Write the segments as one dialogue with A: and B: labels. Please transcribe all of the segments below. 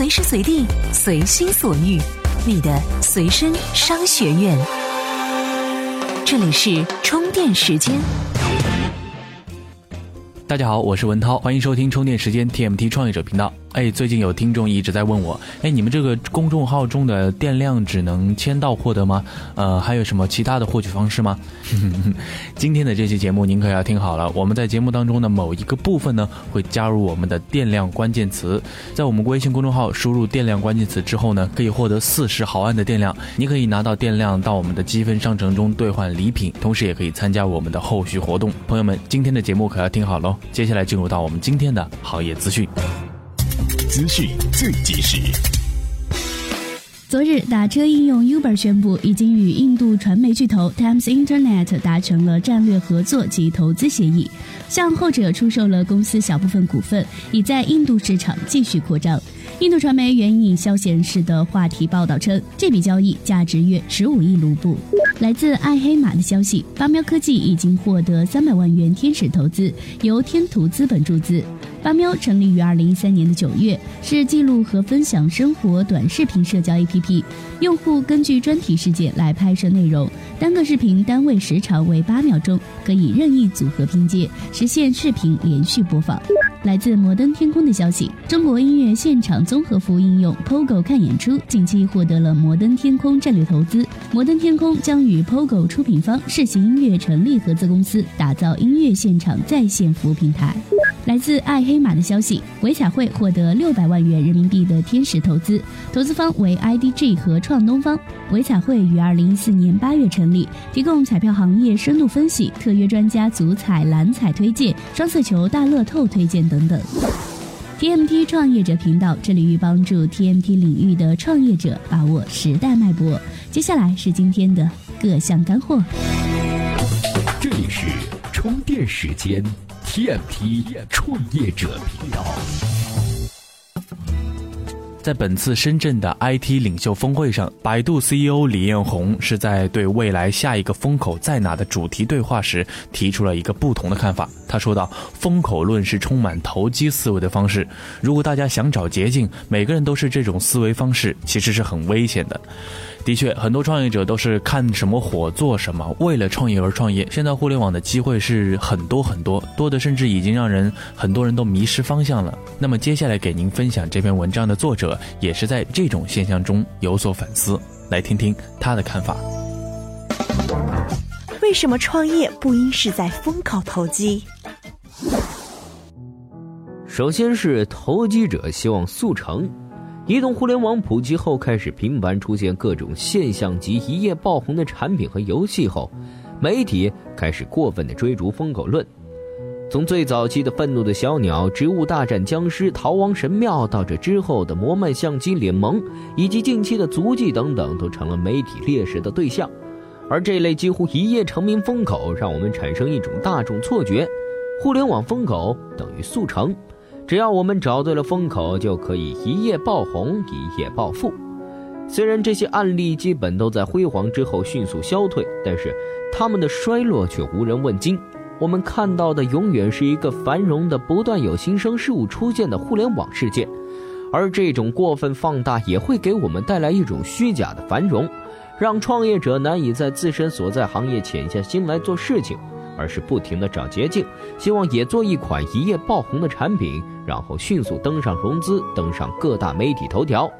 A: 随时随地，随心所欲，你的随身商学院。这里是充电时间。
B: 大家好，我是文涛，欢迎收听充电时间 TMT 创业者频道。哎，最近有听众一直在问我，哎，你们这个公众号中的电量只能签到获得吗？呃，还有什么其他的获取方式吗？今天的这期节目您可要听好了，我们在节目当中的某一个部分呢，会加入我们的电量关键词，在我们微信公众号输入电量关键词之后呢，可以获得四十毫安的电量，你可以拿到电量到我们的积分商城中兑换礼品，同时也可以参加我们的后续活动。朋友们，今天的节目可要听好喽，接下来进入到我们今天的行业资讯。
C: 资讯最及时。
D: 昨日，打车应用 Uber 宣布，已经与印度传媒巨头 Times Internet 达成了战略合作及投资协议，向后者出售了公司小部分股份，以在印度市场继续扩张。印度传媒援引消息人士的话题报道称，这笔交易价值约十五亿卢布。来自爱黑马的消息，八喵科技已经获得三百万元天使投资，由天图资本注资。八喵成立于二零一三年的九月，是记录和分享生活短视频社交 APP。用户根据专题事件来拍摄内容，单个视频单位时长为八秒钟，可以任意组合拼接，实现视频连续播放。来自摩登天空的消息，中国音乐现场综合服务应用 POGO 看演出近期获得了摩登天空战略投资。摩登天空将与 POGO 出品方世行音乐成立合资公司，打造音乐现场在线服务平台。来自爱黑马的消息，维彩绘获得六百万元人民币的天使投资，投资方为 IDG 和创东方。维彩绘于二零一四年八月成立，提供彩票行业深度分析、特约专家足彩、蓝彩推荐、双色球、大乐透推荐等等。TMT 创业者频道致力于帮助 TMT 领域的创业者把握时代脉搏。接下来是今天的各项干货。
C: 这里是充电时间。TMT 创业者频道，
B: 在本次深圳的 IT 领袖峰会上，百度 CEO 李彦宏是在对未来下一个风口在哪的主题对话时，提出了一个不同的看法。他说道：“风口论是充满投机思维的方式，如果大家想找捷径，每个人都是这种思维方式，其实是很危险的。”的确，很多创业者都是看什么火做什么，为了创业而创业。现在互联网的机会是很多很多，多的甚至已经让人很多人都迷失方向了。那么接下来给您分享这篇文章的作者者，也是在这种现象中有所反思，来听听他的看法。
E: 为什么创业不应是在风口投机？
F: 首先是投机者希望速成。移动互联网普及后，开始频繁出现各种现象级一夜爆红的产品和游戏后，媒体开始过分的追逐风口论。从最早期的愤怒的小鸟、植物大战僵尸、逃亡神庙，到这之后的魔曼相机联盟，以及近期的足迹等等，都成了媒体猎食的对象。而这类几乎一夜成名风口，让我们产生一种大众错觉：互联网风口等于速成。只要我们找对了风口，就可以一夜爆红、一夜暴富。虽然这些案例基本都在辉煌之后迅速消退，但是他们的衰落却无人问津。我们看到的永远是一个繁荣的、不断有新生事物出现的互联网世界，而这种过分放大也会给我们带来一种虚假的繁荣，让创业者难以在自身所在行业潜下心来做事情。而是不停的找捷径，希望也做一款一夜爆红的产品，然后迅速登上融资，登上各大媒体头条。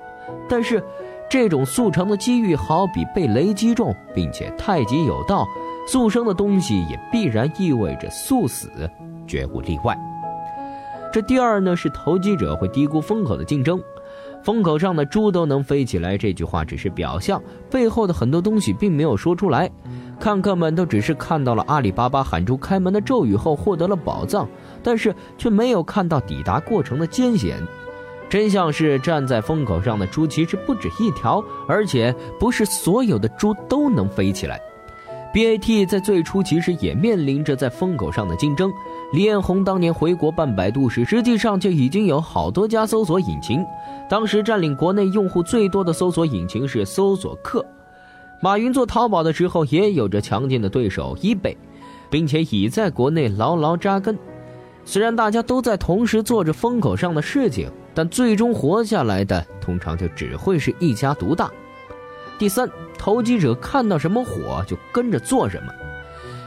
F: 但是，这种速成的机遇好比被雷击中，并且太极有道，速生的东西也必然意味着速死，绝无例外。这第二呢，是投机者会低估风口的竞争。风口上的猪都能飞起来，这句话只是表象，背后的很多东西并没有说出来。看客们都只是看到了阿里巴巴喊出开门的咒语后获得了宝藏，但是却没有看到抵达过程的艰险。真相是，站在风口上的猪其实不止一条，而且不是所有的猪都能飞起来。BAT 在最初其实也面临着在风口上的竞争。李彦宏当年回国办百度时，实际上就已经有好多家搜索引擎，当时占领国内用户最多的搜索引擎是搜索客。马云做淘宝的时候，也有着强劲的对手 eBay，并且已在国内牢牢扎根。虽然大家都在同时做着风口上的事情，但最终活下来的通常就只会是一家独大。第三，投机者看到什么火就跟着做什么。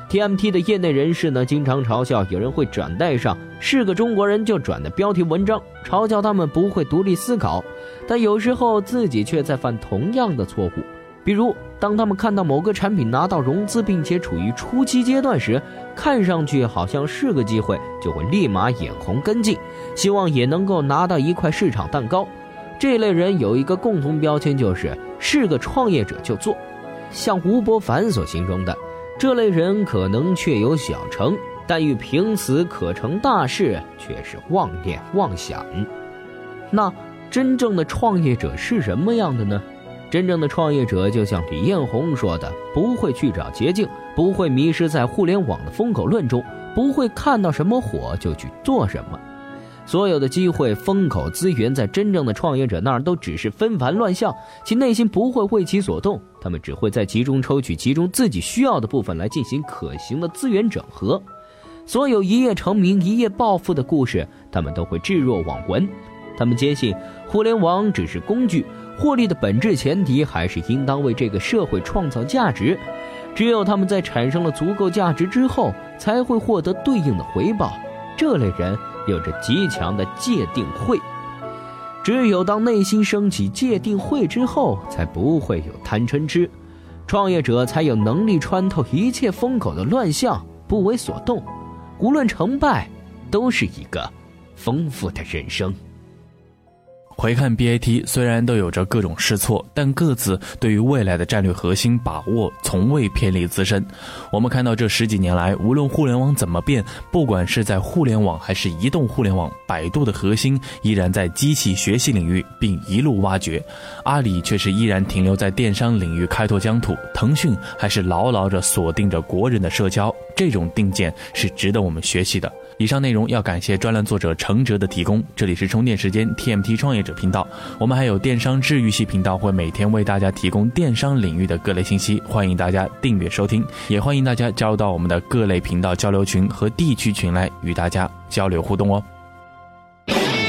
F: TMT 的业内人士呢，经常嘲笑有人会转带上是个中国人就转的标题文章，嘲笑他们不会独立思考，但有时候自己却在犯同样的错误。比如，当他们看到某个产品拿到融资并且处于初期阶段时，看上去好像是个机会，就会立马眼红跟进，希望也能够拿到一块市场蛋糕。这类人有一个共同标签，就是是个创业者就做。像吴伯凡所形容的，这类人可能确有小成，但欲凭此可成大事，却是妄念妄想。那真正的创业者是什么样的呢？真正的创业者，就像李彦宏说的，不会去找捷径，不会迷失在互联网的风口论中，不会看到什么火就去做什么。所有的机会、风口、资源，在真正的创业者那儿都只是纷繁乱象，其内心不会为其所动。他们只会在其中抽取其中自己需要的部分来进行可行的资源整合。所有一夜成名、一夜暴富的故事，他们都会置若罔闻。他们坚信，互联网只是工具。获利的本质前提还是应当为这个社会创造价值，只有他们在产生了足够价值之后，才会获得对应的回报。这类人有着极强的界定慧，只有当内心升起界定慧之后，才不会有贪嗔痴，创业者才有能力穿透一切风口的乱象，不为所动。无论成败，都是一个丰富的人生。
B: 回看 BAT，虽然都有着各种试错，但各自对于未来的战略核心把握从未偏离自身。我们看到这十几年来，无论互联网怎么变，不管是在互联网还是移动互联网，百度的核心依然在机器学习领域，并一路挖掘。阿里却是依然停留在电商领域开拓疆土，腾讯还是牢牢着锁定着国人的社交。这种定见是值得我们学习的。以上内容要感谢专栏作者程哲的提供。这里是充电时间 TMT 创业者频道，我们还有电商治愈系频道，会每天为大家提供电商领域的各类信息，欢迎大家订阅收听，也欢迎大家加入到我们的各类频道交流群和地区群来与大家交流互动哦。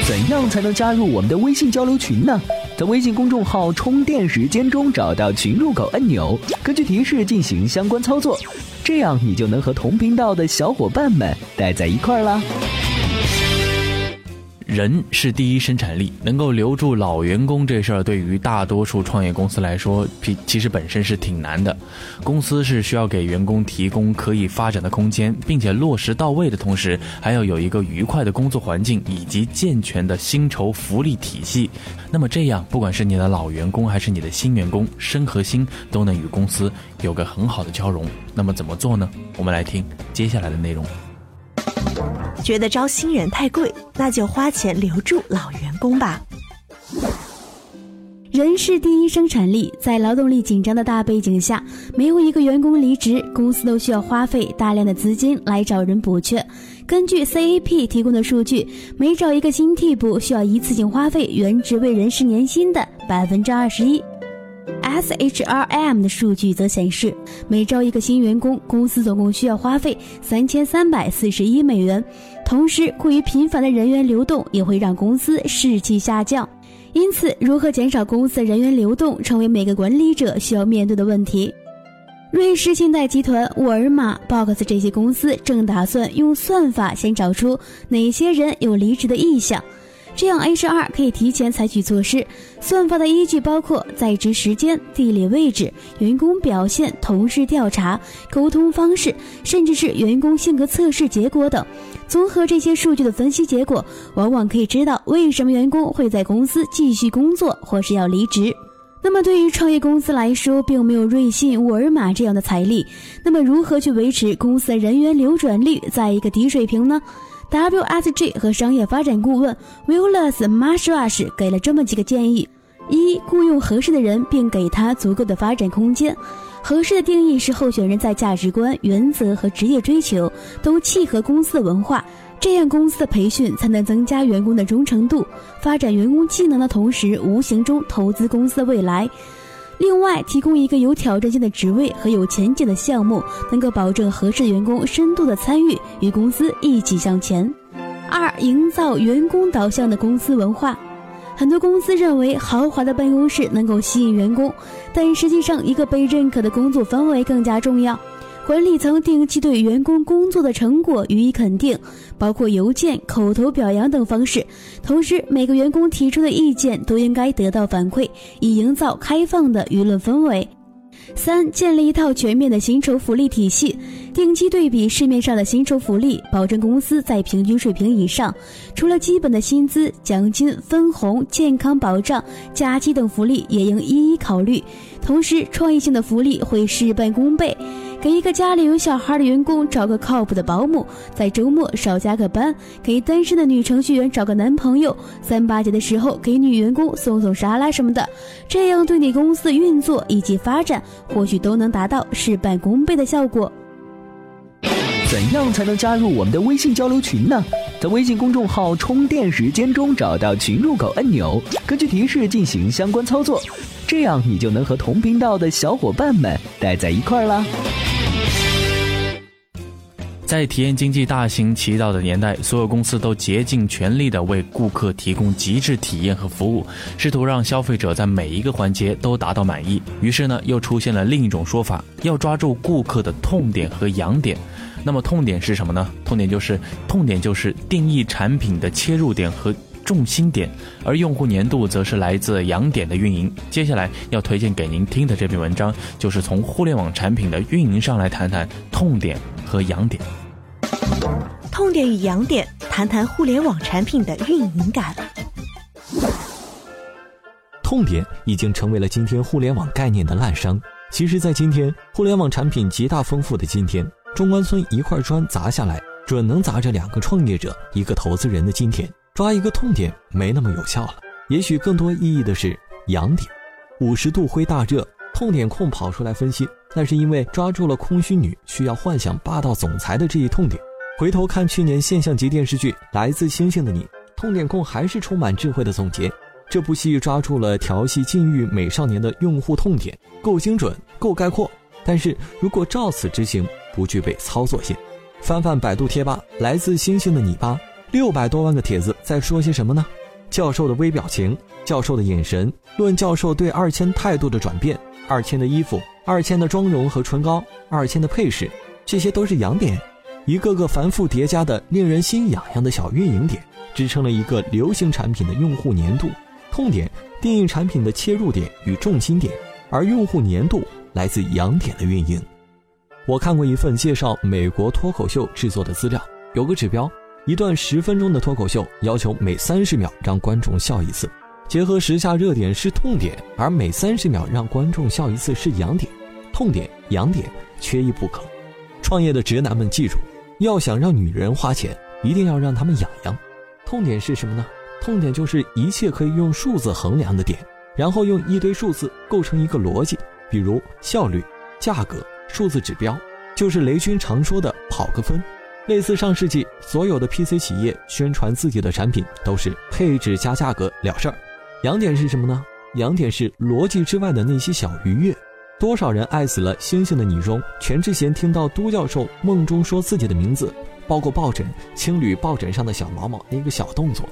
C: 怎样才能加入我们的微信交流群呢？在微信公众号“充电时间”中找到群入口按钮，根据提示进行相关操作，这样你就能和同频道的小伙伴们待在一块儿啦。
B: 人是第一生产力，能够留住老员工这事儿，对于大多数创业公司来说，其其实本身是挺难的。公司是需要给员工提供可以发展的空间，并且落实到位的同时，还要有一个愉快的工作环境以及健全的薪酬福利体系。那么这样，不管是你的老员工还是你的新员工，身和心都能与公司有个很好的交融。那么怎么做呢？我们来听接下来的内容。
E: 觉得招新人太贵，那就花钱留住老员工吧。
D: 人是第一生产力，在劳动力紧张的大背景下，没有一个员工离职，公司都需要花费大量的资金来找人补缺。根据 CAP 提供的数据，每找一个新替补，需要一次性花费原职位人事年薪的百分之二十一。SHRM 的数据则显示，每招一个新员工，公司总共需要花费三千三百四十一美元。同时，过于频繁的人员流动也会让公司士气下降。因此，如何减少公司的人员流动，成为每个管理者需要面对的问题。瑞士信贷集团、沃尔玛、Box 这些公司正打算用算法先找出哪些人有离职的意向。这样，HR 可以提前采取措施。算法的依据包括在职时间、地理位置、员工表现、同事调查、沟通方式，甚至是员工性格测试结果等。综合这些数据的分析结果，往往可以知道为什么员工会在公司继续工作或是要离职。那么，对于创业公司来说，并没有瑞信、沃尔玛这样的财力。那么，如何去维持公司的人员流转率在一个低水平呢？WSG 和商业发展顾问 Willis Marsh 给了这么几个建议：一、雇佣合适的人，并给他足够的发展空间。合适的定义是候选人在价值观、原则和职业追求都契合公司的文化，这样公司的培训才能增加员工的忠诚度，发展员工技能的同时，无形中投资公司的未来。另外，提供一个有挑战性的职位和有前景的项目，能够保证合适的员工深度的参与，与公司一起向前。二、营造员工导向的公司文化。很多公司认为豪华的办公室能够吸引员工，但实际上，一个被认可的工作氛围更加重要。管理层定期对员工工作的成果予以肯定，包括邮件、口头表扬等方式。同时，每个员工提出的意见都应该得到反馈，以营造开放的舆论氛围。三、建立一套全面的薪酬福利体系，定期对比市面上的薪酬福利，保证公司在平均水平以上。除了基本的薪资、奖金、分红、健康保障、假期等福利，也应一一考虑。同时，创意性的福利会事半功倍。给一个家里有小孩的员工找个靠谱的保姆，在周末少加个班；给单身的女程序员找个男朋友，三八节的时候给女员工送送沙拉什么的，这样对你公司的运作以及发展，或许都能达到事半功倍的效果。
C: 怎样才能加入我们的微信交流群呢？在微信公众号“充电时间”中找到群入口按钮，根据提示进行相关操作，这样你就能和同频道的小伙伴们待在一块儿啦。
B: 在体验经济大行其道的年代，所有公司都竭尽全力地为顾客提供极致体验和服务，试图让消费者在每一个环节都达到满意。于是呢，又出现了另一种说法：要抓住顾客的痛点和痒点。那么，痛点是什么呢？痛点就是痛点就是定义产品的切入点和重心点，而用户粘度则是来自痒点的运营。接下来要推荐给您听的这篇文章，就是从互联网产品的运营上来谈谈痛点。和痒点，
E: 痛点与痒点，谈谈互联网产品的运营感。
G: 痛点已经成为了今天互联网概念的滥觞。其实，在今天互联网产品极大丰富的今天，中关村一块砖砸下来，准能砸着两个创业者、一个投资人的今天。抓一个痛点没那么有效了，也许更多意义的是痒点。五十度灰大热，痛点控跑出来分析。那是因为抓住了空虚女需要幻想霸道总裁的这一痛点。回头看去年现象级电视剧《来自星星的你》，痛点控还是充满智慧的总结。这部戏抓住了调戏禁欲美少年的用户痛点，够精准，够概括。但是如果照此执行，不具备操作性。翻翻百度贴吧，《来自星星的你》吧，六百多万个帖子在说些什么呢？教授的微表情，教授的眼神，论教授对二千态度的转变，二千的衣服。二千的妆容和唇膏，二千的配饰，这些都是痒点，一个个繁复叠加的令人心痒痒的小运营点，支撑了一个流行产品的用户粘度。痛点定义产品的切入点与重心点，而用户粘度来自痒点的运营。我看过一份介绍美国脱口秀制作的资料，有个指标，一段十分钟的脱口秀要求每三十秒让观众笑一次。结合时下热点是痛点，而每三十秒让观众笑一次是痒点，痛点、痒点缺一不可。创业的直男们记住，要想让女人花钱，一定要让他们痒痒。痛点是什么呢？痛点就是一切可以用数字衡量的点，然后用一堆数字构成一个逻辑，比如效率、价格、数字指标，就是雷军常说的跑个分。类似上世纪所有的 PC 企业宣传自己的产品都是配置加价格了事儿。痒点是什么呢？痒点是逻辑之外的那些小愉悦。多少人爱死了《星星的你》中全智贤听到都教授梦中说自己的名字，包括抱枕、青旅抱枕上的小毛毛那个小动作。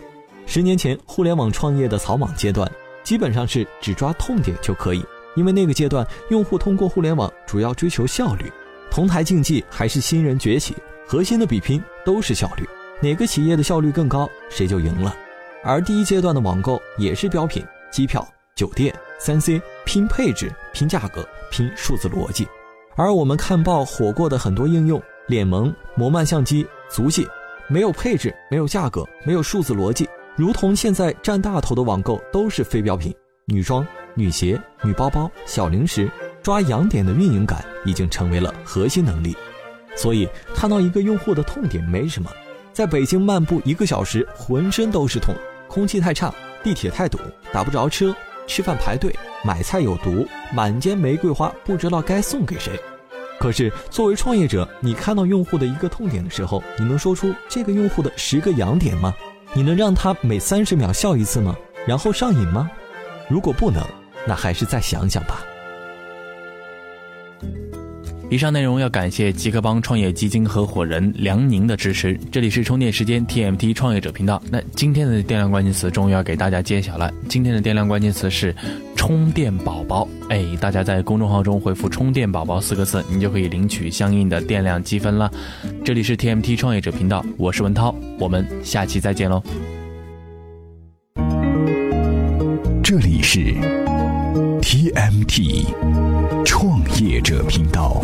G: 十年前互联网创业的草莽阶段，基本上是只抓痛点就可以，因为那个阶段用户通过互联网主要追求效率，同台竞技还是新人崛起，核心的比拼都是效率，哪个企业的效率更高，谁就赢了。而第一阶段的网购也是标品，机票、酒店、三 C 拼配置、拼价格、拼数字逻辑。而我们看爆火过的很多应用，脸萌、摩曼相机、足迹，没有配置，没有价格，没有数字逻辑，如同现在占大头的网购都是非标品，女装、女鞋、女包包、小零食，抓痒点的运营感已经成为了核心能力。所以看到一个用户的痛点没什么，在北京漫步一个小时，浑身都是痛。空气太差，地铁太堵，打不着车，吃饭排队，买菜有毒，满街玫瑰花，不知道该送给谁。可是作为创业者，你看到用户的一个痛点的时候，你能说出这个用户的十个痒点吗？你能让他每三十秒笑一次吗？然后上瘾吗？如果不能，那还是再想想吧。
B: 以上内容要感谢极客邦创业基金合伙人梁宁的支持。这里是充电时间 TMT 创业者频道。那今天的电量关键词终于要给大家揭晓了，今天的电量关键词是充电宝宝。哎，大家在公众号中回复“充电宝宝”四个字，你就可以领取相应的电量积分了。这里是 TMT 创业者频道，我是文涛，我们下期再见喽。
H: 这里是 TMT 创业者频道。